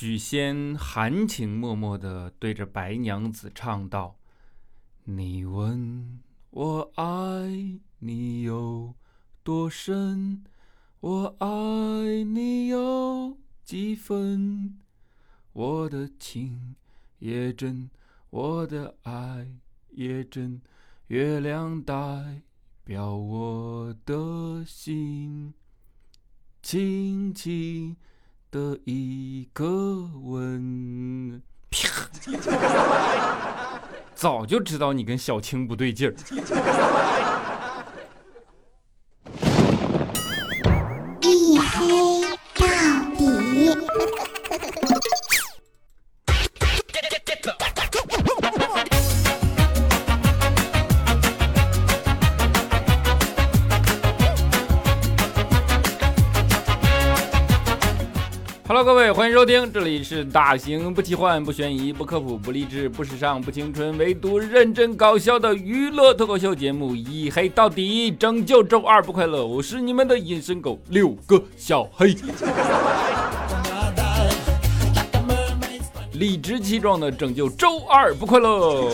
许仙含情脉脉地对着白娘子唱道：“你问我爱你有多深，我爱你有几分？我的情也真，我的爱也真，月亮代表我的心，轻轻。”的一个吻，早就知道你跟小青不对劲儿。Hello，各位，欢迎收听，这里是大型不奇幻、不悬疑、不科普、不励志、不时尚、不青春，唯独认真搞笑的娱乐脱口秀节目《一黑到底》，拯救周二不快乐。我是你们的隐身狗六个小黑，理直气壮的拯救周二不快乐。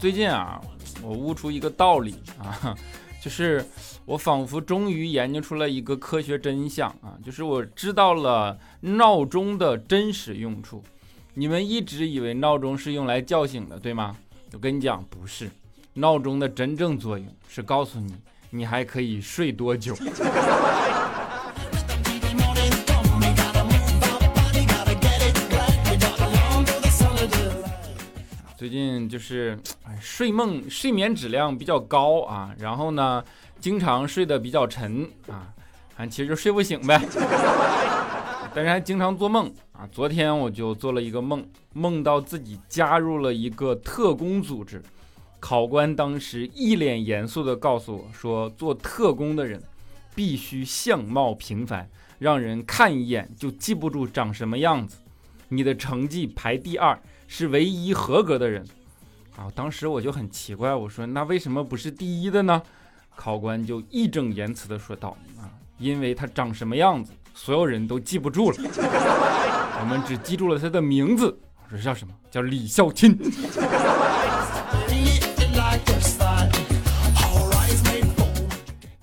最近啊，我悟出一个道理啊，就是。我仿佛终于研究出了一个科学真相啊，就是我知道了闹钟的真实用处。你们一直以为闹钟是用来叫醒的，对吗？我跟你讲，不是。闹钟的真正作用是告诉你，你还可以睡多久。最近就是哎睡梦睡眠质量比较高啊，然后呢。经常睡得比较沉啊，啊，其实就睡不醒呗。但是还经常做梦啊。昨天我就做了一个梦，梦到自己加入了一个特工组织。考官当时一脸严肃地告诉我说：“做特工的人必须相貌平凡，让人看一眼就记不住长什么样子。你的成绩排第二，是唯一合格的人。”啊，当时我就很奇怪，我说：“那为什么不是第一的呢？”考官就义正言辞地说道：“啊，因为他长什么样子，所有人都记不住了，我们只记住了他的名字。我说叫什么？叫李孝钦。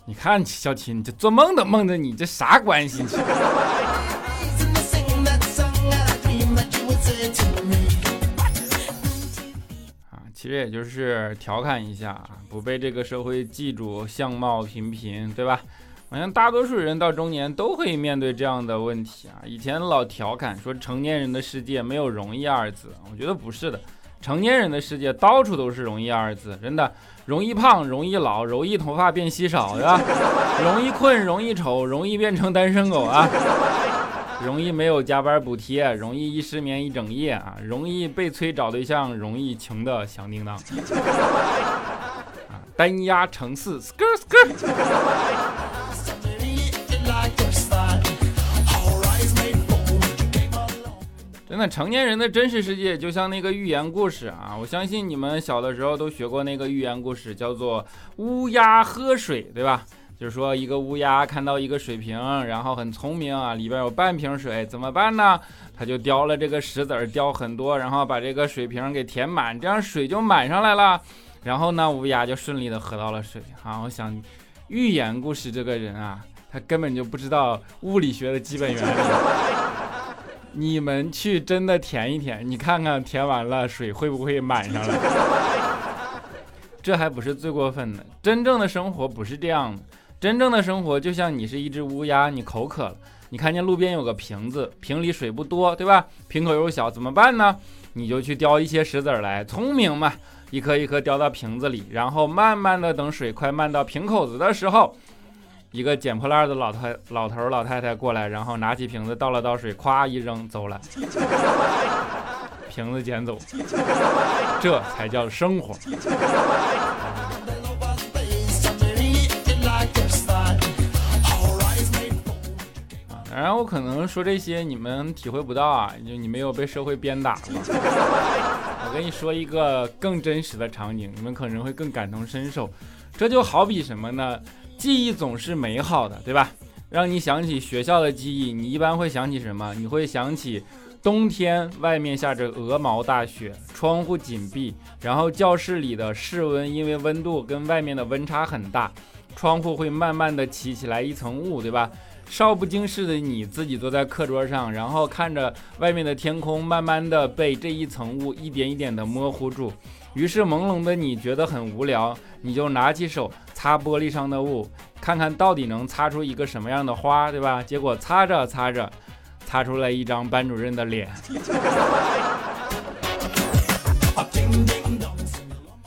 你看孝钦，这做梦都梦着你，这啥关系？”实也就是调侃一下，不被这个社会记住，相貌平平，对吧？好像大多数人到中年都会面对这样的问题啊。以前老调侃说成年人的世界没有容易二字，我觉得不是的，成年人的世界到处都是容易二字，真的，容易胖，容易老，容易头发变稀少，对吧？容易困，容易丑，容易变成单身狗啊。容易没有加班补贴，容易一失眠一整夜啊，容易被催找对象，容易穷的响叮当。啊，单压乘四，skr skr。真的，成年人的真实世界就像那个寓言故事啊！我相信你们小的时候都学过那个寓言故事，叫做乌鸦喝水，对吧？就是说，一个乌鸦看到一个水瓶，然后很聪明啊，里边有半瓶水，怎么办呢？他就叼了这个石子儿，叼很多，然后把这个水瓶给填满，这样水就满上来了。然后呢，乌鸦就顺利的喝到了水。啊，我想，寓言故事这个人啊，他根本就不知道物理学的基本原理。你们去真的填一填，你看看填完了水会不会满上来？这还不是最过分的，真正的生活不是这样的。真正的生活就像你是一只乌鸦，你口渴了，你看见路边有个瓶子，瓶里水不多，对吧？瓶口又小，怎么办呢？你就去叼一些石子儿来，聪明嘛，一颗一颗叼到瓶子里，然后慢慢的等水快漫到瓶口子的时候，一个捡破烂的老太老头老太太过来，然后拿起瓶子倒了倒水，咵一扔走了，瓶子捡走，这才叫生活。然后我可能说这些你们体会不到啊，就你没有被社会鞭打过。我跟你说一个更真实的场景，你们可能会更感同身受。这就好比什么呢？记忆总是美好的，对吧？让你想起学校的记忆，你一般会想起什么？你会想起冬天外面下着鹅毛大雪，窗户紧闭，然后教室里的室温因为温度跟外面的温差很大，窗户会慢慢的起起来一层雾，对吧？少不经事的你自己坐在课桌上，然后看着外面的天空，慢慢的被这一层雾一点一点的模糊住。于是朦胧的你觉得很无聊，你就拿起手擦玻璃上的雾，看看到底能擦出一个什么样的花，对吧？结果擦着擦着，擦出来一张班主任的脸。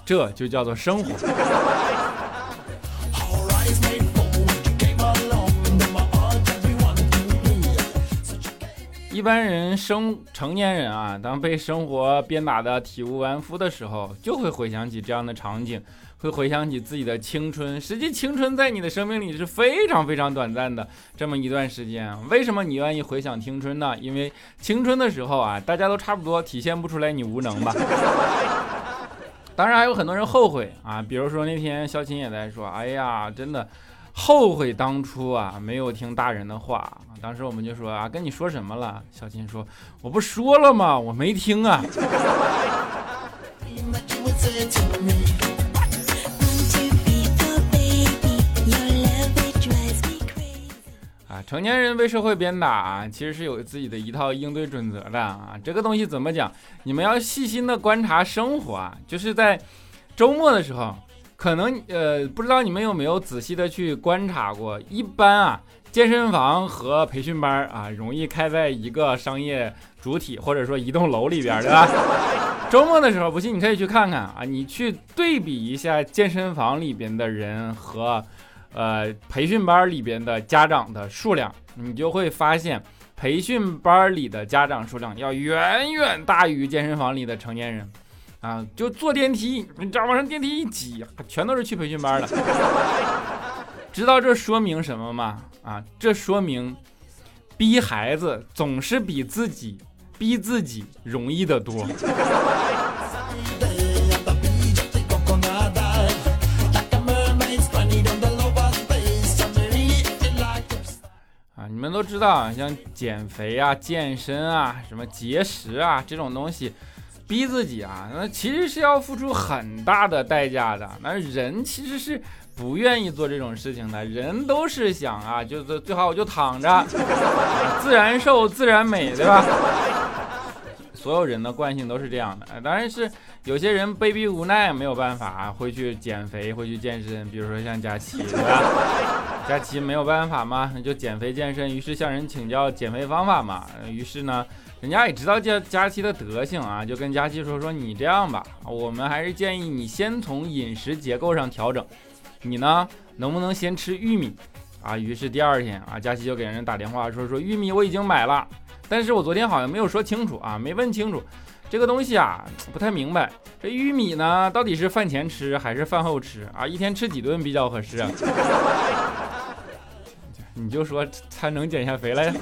这就叫做生活。一般人生成年人啊，当被生活鞭打的体无完肤的时候，就会回想起这样的场景，会回想起自己的青春。实际青春在你的生命里是非常非常短暂的这么一段时间。为什么你愿意回想青春呢？因为青春的时候啊，大家都差不多，体现不出来你无能吧。当然还有很多人后悔啊，比如说那天肖琴也在说，哎呀，真的。后悔当初啊，没有听大人的话。当时我们就说啊，跟你说什么了？小金说，我不说了吗？我没听啊。啊，成年人被社会鞭打，其实是有自己的一套应对准则的啊。这个东西怎么讲？你们要细心的观察生活啊，就是在周末的时候。可能呃，不知道你们有没有仔细的去观察过？一般啊，健身房和培训班啊，容易开在一个商业主体或者说一栋楼里边，对吧？周末的时候，不信你可以去看看啊，你去对比一下健身房里边的人和呃培训班里边的家长的数量，你就会发现培训班里的家长数量要远远大于健身房里的成年人。啊，就坐电梯，你知道往上电梯一挤，全都是去培训班的。知道这说明什么吗？啊，这说明逼孩子总是比自己逼自己容易的多。啊，你们都知道啊，像减肥啊、健身啊、什么节食啊这种东西。逼自己啊，那其实是要付出很大的代价的。那人其实是不愿意做这种事情的，人都是想啊，就是最好我就躺着，自然瘦自然美，对吧？所有人的惯性都是这样的。当然是有些人被逼无奈，没有办法会去减肥，会去健身。比如说像佳琪，对吧？佳琪没有办法嘛，那就减肥健身，于是向人请教减肥方法嘛。于是呢。人家也知道佳佳琪的德行啊，就跟佳琪说说你这样吧，我们还是建议你先从饮食结构上调整。你呢，能不能先吃玉米啊？于是第二天啊，佳琪就给人打电话说说玉米我已经买了，但是我昨天好像没有说清楚啊，没问清楚这个东西啊，不太明白。这玉米呢，到底是饭前吃还是饭后吃啊？一天吃几顿比较合适啊？你就说才能减下肥来。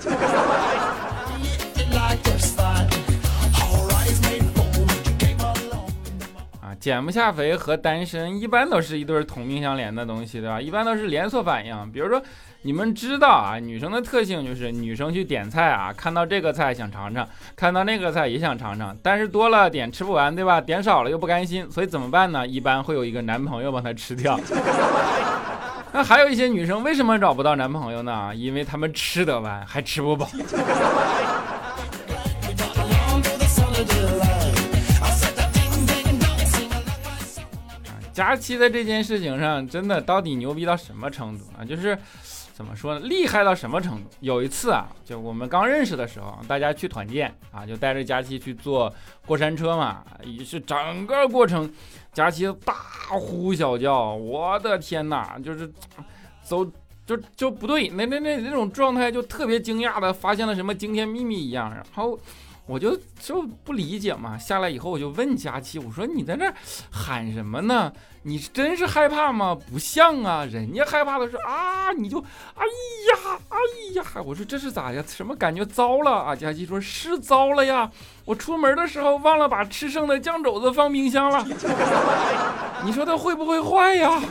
减不下肥和单身一般都是一对同命相连的东西，对吧？一般都是连锁反应。比如说，你们知道啊，女生的特性就是女生去点菜啊，看到这个菜想尝尝，看到那个菜也想尝尝，但是多了点吃不完，对吧？点少了又不甘心，所以怎么办呢？一般会有一个男朋友帮她吃掉。那还有一些女生为什么找不到男朋友呢？因为她们吃得完还吃不饱。佳期在这件事情上真的到底牛逼到什么程度啊？就是怎么说呢？厉害到什么程度？有一次啊，就我们刚认识的时候，大家去团建啊，就带着佳期去坐过山车嘛。于是整个过程，佳期大呼小叫，我的天哪，就是走就就不对，那那那那种状态就特别惊讶的发现了什么惊天秘密一样，然后。我就就不理解嘛，下来以后我就问佳琪，我说你在那喊什么呢？你真是害怕吗？不像啊，人家害怕的是啊，你就哎呀哎呀，我说这是咋呀？什么感觉糟了啊？佳琪说是糟了呀，我出门的时候忘了把吃剩的酱肘子放冰箱了，你说它会不会坏呀？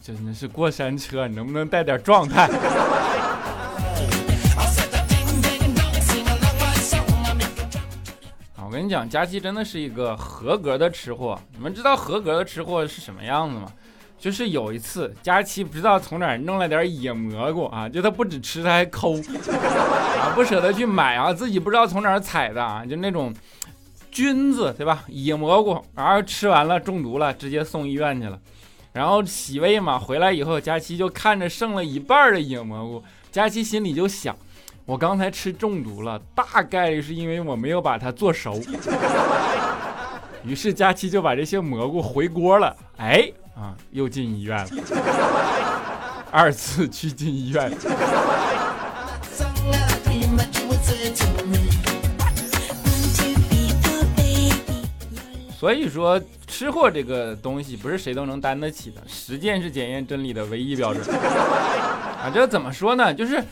真的是过山车，你能不能带点状态？讲，佳期真的是一个合格的吃货。你们知道合格的吃货是什么样子吗？就是有一次，佳期不知道从哪儿弄了点野蘑菇啊，就他不止吃，他还抠 啊，不舍得去买啊，自己不知道从哪儿采的啊，就那种菌子，对吧？野蘑菇，然后吃完了中毒了，直接送医院去了。然后洗胃嘛，回来以后，佳期就看着剩了一半的野蘑菇，佳期心里就想，我刚才吃中毒了，大概率是因为我没有把它做熟。于是佳期就把这些蘑菇回锅了，哎。啊，又进医院了，二次去进医院。所以说，吃货这个东西不是谁都能担得起的，实践是检验真理的唯一标准。这怎么说呢？就是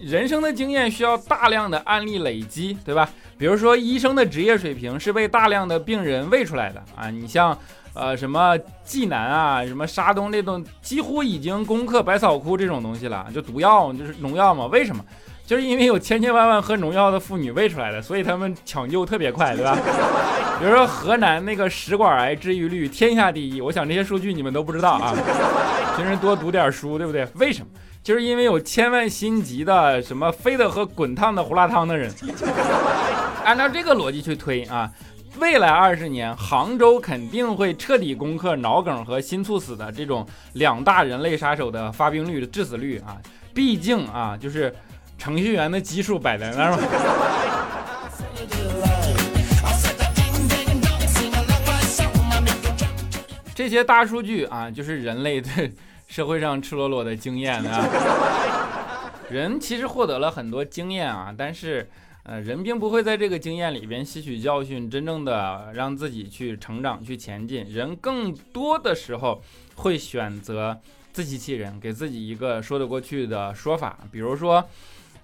人生的经验需要大量的案例累积，对吧？比如说，医生的职业水平是被大量的病人喂出来的啊，你像。呃，什么济南啊，什么沙东那种，几乎已经攻克百草枯这种东西了，就毒药就是农药嘛？为什么？就是因为有千千万万喝农药的妇女喂出来的，所以他们抢救特别快，对吧？比如说河南那个食管癌治愈率天下第一，我想这些数据你们都不知道啊，平时多读点书，对不对？为什么？就是因为有千万心急的什么非得喝滚烫的胡辣汤的人，按照这个逻辑去推啊。未来二十年，杭州肯定会彻底攻克脑梗和心猝死的这种两大人类杀手的发病率致死率啊！毕竟啊，就是程序员的基数摆在那儿嘛。这些大数据啊，就是人类对社会上赤裸裸的经验啊。人其实获得了很多经验啊，但是。呃，人并不会在这个经验里边吸取教训，真正的让自己去成长、去前进。人更多的时候会选择自欺欺人，给自己一个说得过去的说法。比如说，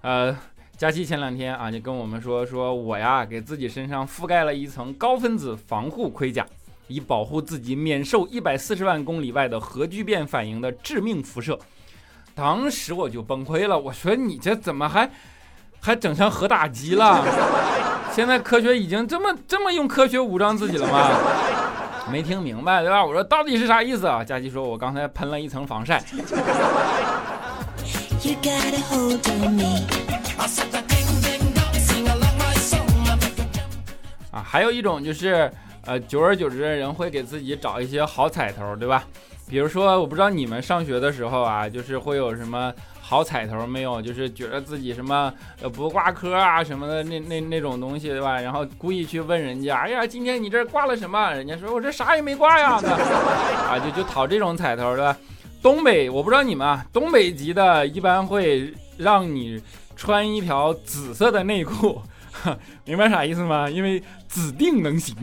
呃，佳期前两天啊，就跟我们说，说我呀，给自己身上覆盖了一层高分子防护盔甲，以保护自己免受一百四十万公里外的核聚变反应的致命辐射。当时我就崩溃了，我说你这怎么还？还整成核打击了？现在科学已经这么这么用科学武装自己了吗？没听明白对吧？我说到底是啥意思啊？佳琪说，我刚才喷了一层防晒。You gotta hold me 啊，还有一种就是，呃，久而久之，人会给自己找一些好彩头，对吧？比如说，我不知道你们上学的时候啊，就是会有什么。好彩头没有，就是觉得自己什么呃不挂科啊什么的那那那种东西对吧？然后故意去问人家，哎呀，今天你这挂了什么？人家说我这啥也没挂呀，啊就就讨这种彩头对吧？东北我不知道你们啊，东北籍的一般会让你穿一条紫色的内裤，明白啥意思吗？因为指定能行。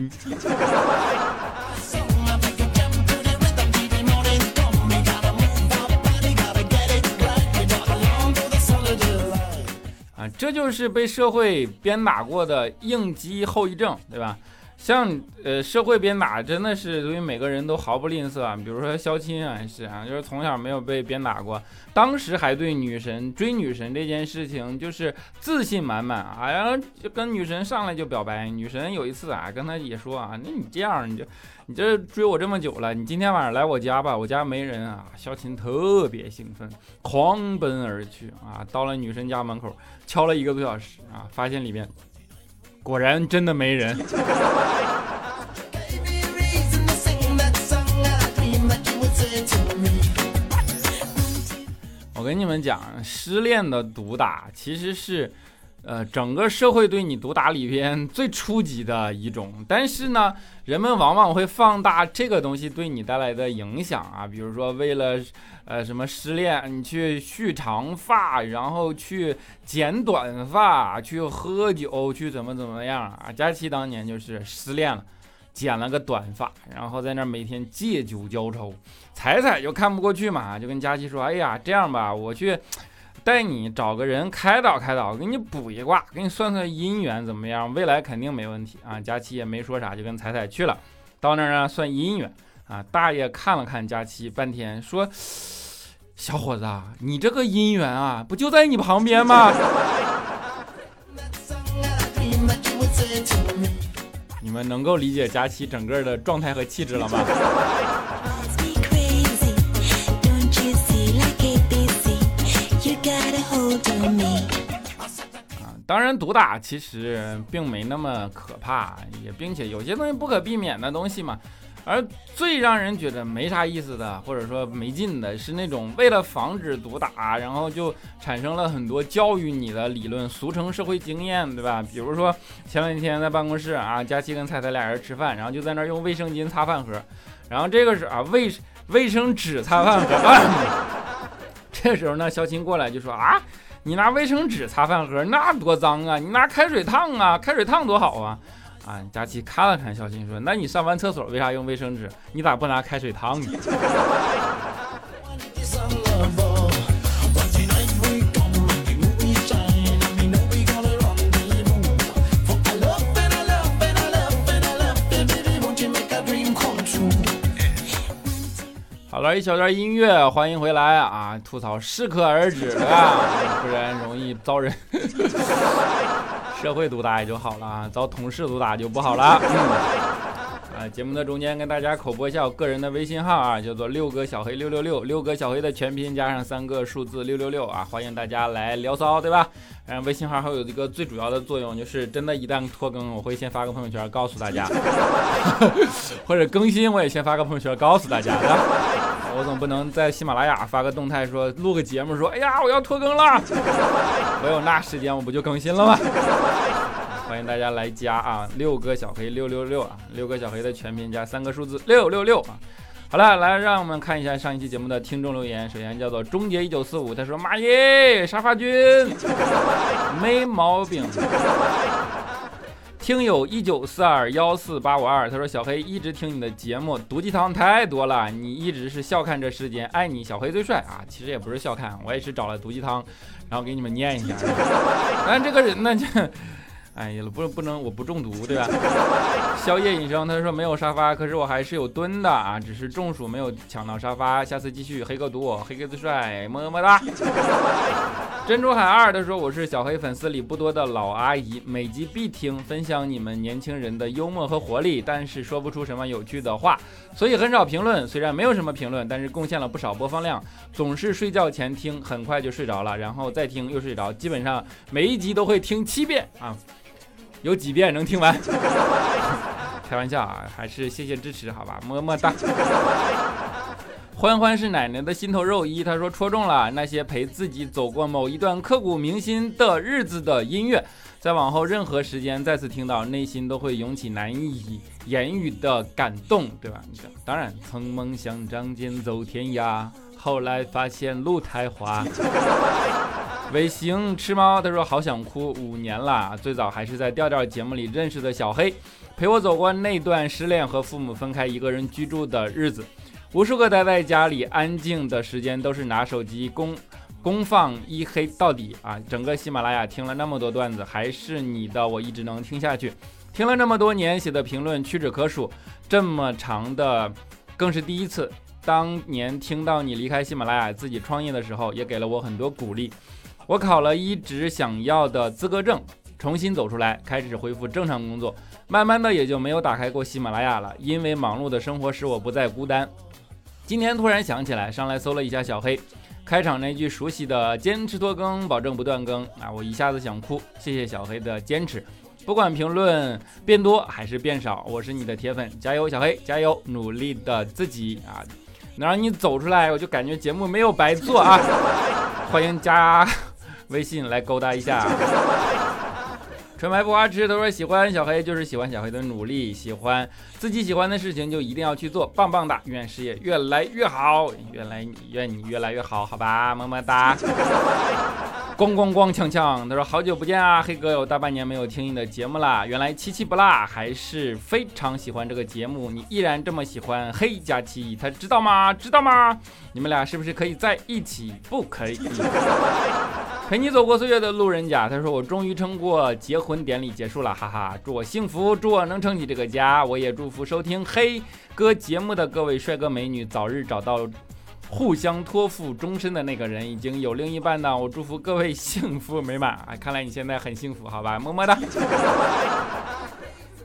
这就是被社会鞭打过的应激后遗症，对吧？像呃社会鞭打真的是对于每个人都毫不吝啬啊。比如说肖钦啊，是啊，就是从小没有被鞭打过，当时还对女神追女神这件事情就是自信满满啊，然后就跟女神上来就表白。女神有一次啊跟他也说啊，那你这样你就。你这追我这么久了，你今天晚上来我家吧，我家没人啊。肖钦特别兴奋，狂奔而去啊，到了女神家门口，敲了一个多小时啊，发现里面果然真的没人。我跟你们讲，失恋的毒打其实是。呃，整个社会对你毒打里边最初级的一种，但是呢，人们往往会放大这个东西对你带来的影响啊，比如说为了呃什么失恋，你去蓄长发，然后去剪短发，去喝酒，去怎么怎么样啊？佳琪当年就是失恋了，剪了个短发，然后在那每天借酒浇愁，彩彩就看不过去嘛，就跟佳琪说，哎呀，这样吧，我去。带你找个人开导开导，给你卜一卦，给你算算姻缘怎么样？未来肯定没问题啊！佳期也没说啥，就跟彩彩去了。到那儿呢，算姻缘啊。大爷看了看佳期半天，说：“小伙子，你这个姻缘啊，不就在你旁边吗？你们能够理解佳期整个的状态和气质了吗？啊当然，毒打其实并没那么可怕，也并且有些东西不可避免的东西嘛。而最让人觉得没啥意思的，或者说没劲的是那种为了防止毒打，然后就产生了很多教育你的理论，俗称社会经验，对吧？比如说前两天在办公室啊，佳琪跟彩彩俩人吃饭，然后就在那用卫生巾擦饭盒，然后这个是啊卫卫生纸擦饭盒，这时候呢，肖琴过来就说啊。你拿卫生纸擦饭盒，那多脏啊！你拿开水烫啊，开水烫多好啊！啊，佳琪看了看小新说：“那你上完厕所为啥用卫生纸？你咋不拿开水烫呢？”了，一小段音乐，欢迎回来啊！吐槽适可而止啊，不然容易遭人 社会毒打也就好了啊，遭同事毒打就不好了。啊，节目的中间跟大家口播一下我个人的微信号啊，叫做六哥小黑六六六，六哥小黑的全拼加上三个数字六六六啊，欢迎大家来聊骚，对吧？然后，微信号还有一个最主要的作用，就是真的，一旦拖更，我会先发个朋友圈告诉大家，或者更新我也先发个朋友圈告诉大家，对吧？我总不能在喜马拉雅发个动态说录个节目说，哎呀，我要拖更了，我有那时间我不就更新了吗？欢迎大家来加啊，六个小黑六六六啊，六个小黑的全拼加三个数字六六六啊。好了，来让我们看一下上一期节目的听众留言。首先叫做终结一九四五，他说：“妈耶，沙发君没毛病。”听友一九四二幺四八五二，他说：“小黑一直听你的节目，毒鸡汤太多了，你一直是笑看这世间，爱你小黑最帅啊！其实也不是笑看，我也是找了毒鸡汤，然后给你们念一下。但这个人呢，就……哎呀，不不能，我不中毒，对吧？宵夜隐生，他说没有沙发，可是我还是有蹲的啊，只是中暑没有抢到沙发，下次继续。黑哥毒我，黑哥最帅，么么哒。珍珠海二，他说我是小黑粉丝里不多的老阿姨，每集必听，分享你们年轻人的幽默和活力，但是说不出什么有趣的话，所以很少评论。虽然没有什么评论，但是贡献了不少播放量。总是睡觉前听，很快就睡着了，然后再听又睡着，基本上每一集都会听七遍啊。有几遍能听完？开玩笑啊，还是谢谢支持，好吧，么么哒。欢欢是奶奶的心头肉一，他说戳中了那些陪自己走过某一段刻骨铭心的日子的音乐，在往后任何时间再次听到，内心都会涌起难以言语的感动，对吧？当然，曾梦想仗剑走天涯，后来发现路太滑。尾行吃猫，他说好想哭，五年了，最早还是在调调节目里认识的小黑，陪我走过那段失恋和父母分开一个人居住的日子，无数个待在家里安静的时间，都是拿手机公公放一黑到底啊！整个喜马拉雅听了那么多段子，还是你的，我一直能听下去。听了这么多年，写的评论屈指可数，这么长的更是第一次。当年听到你离开喜马拉雅自己创业的时候，也给了我很多鼓励。我考了一直想要的资格证，重新走出来，开始恢复正常工作，慢慢的也就没有打开过喜马拉雅了，因为忙碌的生活使我不再孤单。今天突然想起来，上来搜了一下小黑，开场那句熟悉的“坚持拖更，保证不断更”，啊，我一下子想哭。谢谢小黑的坚持，不管评论变多还是变少，我是你的铁粉，加油，小黑，加油，努力的自己啊，能让你走出来，我就感觉节目没有白做啊。欢迎加。微信来勾搭一下，纯白不花痴都说喜欢小黑，就是喜欢小黑的努力，喜欢自己喜欢的事情就一定要去做，棒棒哒，愿事业越来越好，愿来愿你越来越好，好吧，么么哒。咣咣咣锵锵，他说好久不见啊，黑哥有大半年没有听你的节目啦，原来七七不落，还是非常喜欢这个节目，你依然这么喜欢黑加七，他知道吗？知道吗？你们俩是不是可以在一起？不可以。陪你走过岁月的路人甲，他说：“我终于撑过结婚典礼结束了，哈哈！祝我幸福，祝我能撑起这个家。我也祝福收听黑哥节目的各位帅哥美女早日找到互相托付终身的那个人已经有另一半呢。我祝福各位幸福美满啊！看来你现在很幸福，好吧，么么哒。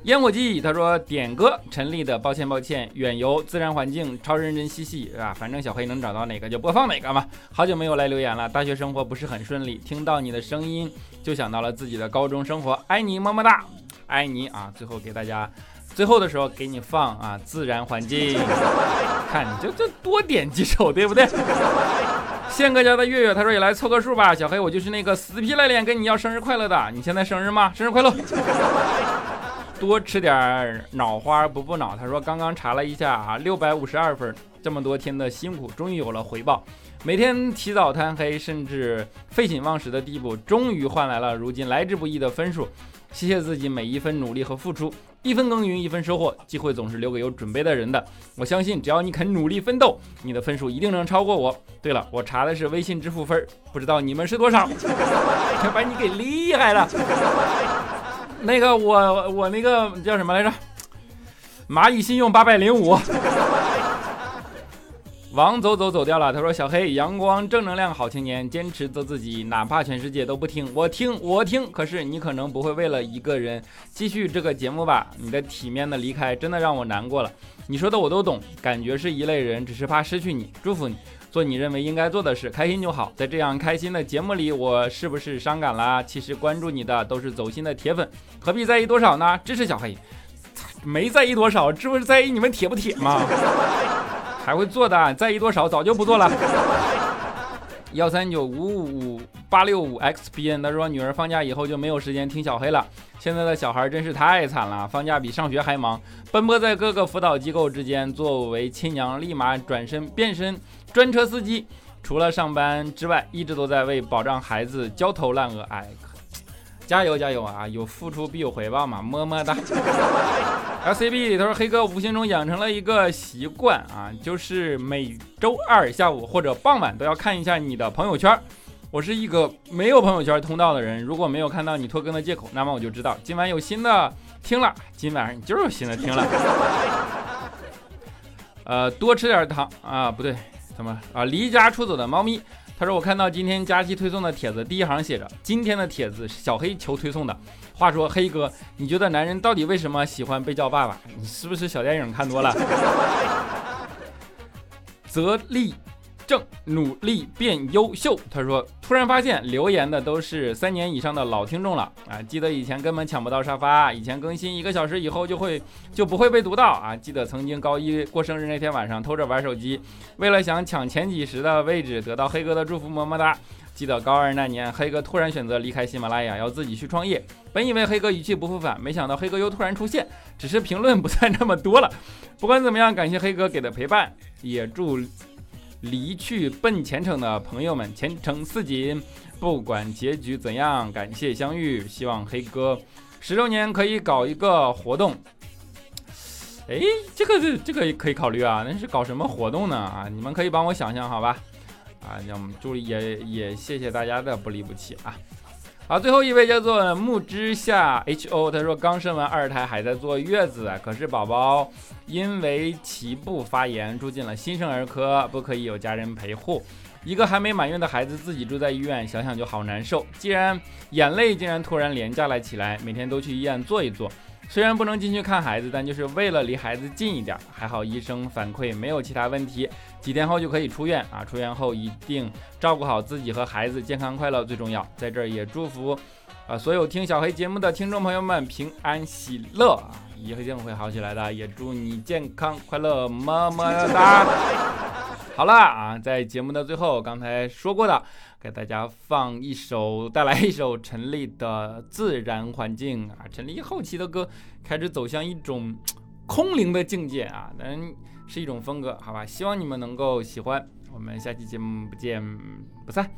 烟火记，他说点歌陈粒的抱歉抱歉，远游自然环境超认真嬉戏啊，反正小黑能找到哪个就播放哪个嘛。好久没有来留言了，大学生活不是很顺利，听到你的声音就想到了自己的高中生活，爱你么么哒，爱你啊！最后给大家，最后的时候给你放啊自然环境，看你就就多点几首对不对？宪哥家的月月他说也来凑个数吧，小黑我就是那个死皮赖脸跟你要生日快乐的，你现在生日吗？生日快乐。多吃点脑花补补脑。他说刚刚查了一下啊，六百五十二分，这么多天的辛苦终于有了回报。每天起早贪黑，甚至废寝忘食的地步，终于换来了如今来之不易的分数。谢谢自己每一分努力和付出，一分耕耘一分收获。机会总是留给有准备的人的。我相信只要你肯努力奋斗，你的分数一定能超过我。对了，我查的是微信支付分，不知道你们是多少？把你给厉害了。那个我我那个叫什么来着？蚂蚁信用八百零五。王走走走掉了。他说：“小黑，阳光正能量好青年，坚持做自己，哪怕全世界都不听，我听我听。可是你可能不会为了一个人继续这个节目吧？你的体面的离开真的让我难过了。你说的我都懂，感觉是一类人，只是怕失去你。祝福你。”做你认为应该做的事，开心就好。在这样开心的节目里，我是不是伤感了？其实关注你的都是走心的铁粉，何必在意多少呢？支持小黑，没在意多少，这不是在意你们铁不铁吗？还会做的，在意多少早就不做了。幺三九五五八六五 xbn，他说女儿放假以后就没有时间听小黑了。现在的小孩真是太惨了，放假比上学还忙，奔波在各个辅导机构之间。作为亲娘，立马转身变身专车司机，除了上班之外，一直都在为保障孩子焦头烂额。哎，加油加油啊！有付出必有回报嘛，么么哒。LCB，他说黑哥无形中养成了一个习惯啊，就是每周二下午或者傍晚都要看一下你的朋友圈。我是一个没有朋友圈通道的人，如果没有看到你拖更的借口，那么我就知道今晚有新的听了。今晚上你就是有新的听了。呃，多吃点糖啊，不对，怎么啊？离家出走的猫咪。他说：“我看到今天佳期推送的帖子，第一行写着今天的帖子是小黑求推送的。话说黑哥，你觉得男人到底为什么喜欢被叫爸爸？你是不是小电影看多了？”泽利。正努力变优秀。他说：“突然发现留言的都是三年以上的老听众了啊！记得以前根本抢不到沙发，以前更新一个小时以后就会就不会被读到啊！记得曾经高一过生日那天晚上偷着玩手机，为了想抢前几十的位置，得到黑哥的祝福，么么哒！记得高二那年，黑哥突然选择离开喜马拉雅，要自己去创业。本以为黑哥一去不复返，没想到黑哥又突然出现，只是评论不再那么多了。不管怎么样，感谢黑哥给的陪伴，也祝。”离去奔前程的朋友们，前程似锦。不管结局怎样，感谢相遇。希望黑哥十周年可以搞一个活动。哎，这个这这个可以考虑啊。那是搞什么活动呢？啊，你们可以帮我想想，好吧？啊，那我们祝也也谢谢大家的不离不弃啊。好，最后一位叫做木之下 H O，他说刚生完二胎还在坐月子，可是宝宝因为脐部发炎住进了新生儿科，不可以有家人陪护，一个还没满月的孩子自己住在医院，想想就好难受。既然眼泪竟然突然廉价了起来，每天都去医院坐一坐。虽然不能进去看孩子，但就是为了离孩子近一点。还好医生反馈没有其他问题，几天后就可以出院啊！出院后一定照顾好自己和孩子，健康快乐最重要。在这儿也祝福啊所有听小黑节目的听众朋友们平安喜乐啊！一定会好起来的，也祝你健康快乐，么么哒。好了啊，在节目的最后，刚才说过的。给大家放一首，带来一首陈粒的《自然环境》啊。陈粒后期的歌开始走向一种空灵的境界啊，但是一种风格，好吧？希望你们能够喜欢。我们下期节目不见不散。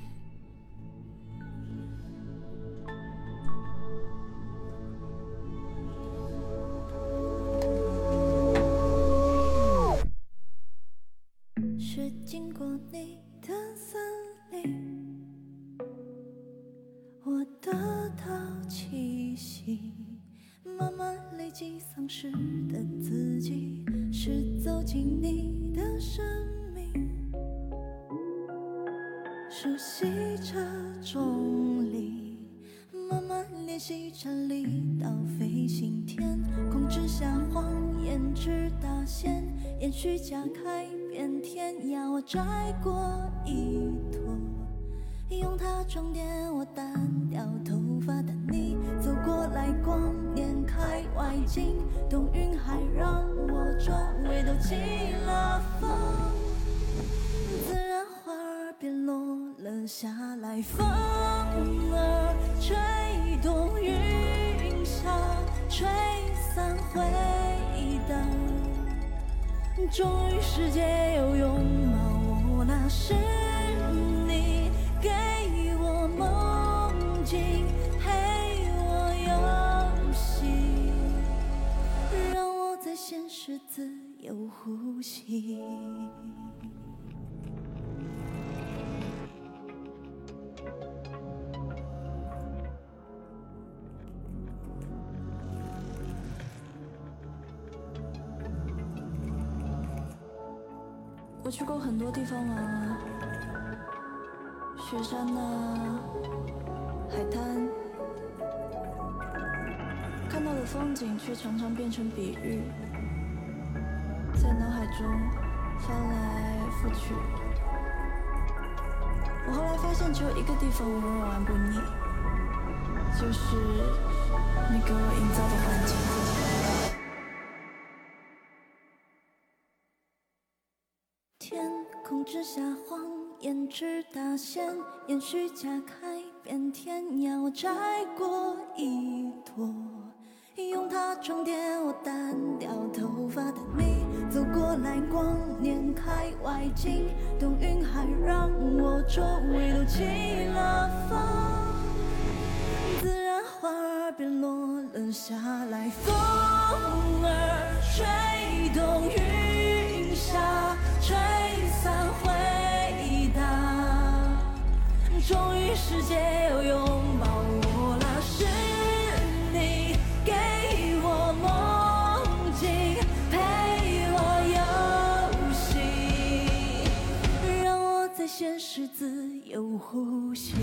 线，延续加开遍天涯，我摘过一坨，用它装点我单调头发但你，走过来光年开外景，冬云海让我周围都起了风，自然花儿便落。了下来，风儿吹动云霞，吹散回忆的。终于世界又拥抱我，那时去过很多地方玩啊，雪山呐，海滩，看到的风景却常常变成比喻，在脑海中翻来覆去。我后来发现，只有一个地方我玩玩不腻，就是你给我营造的环境。天空之下，谎言直达线，延续加开遍天涯。我摘过一朵，用它装点我单调头发的你。走过来，光年开外景，冬云海让我周围都起了风，自然花儿便落了下来，风儿吹动云霞，终于世界又拥抱我了，是你给我梦境，陪我游戏，让我在现实自由呼吸。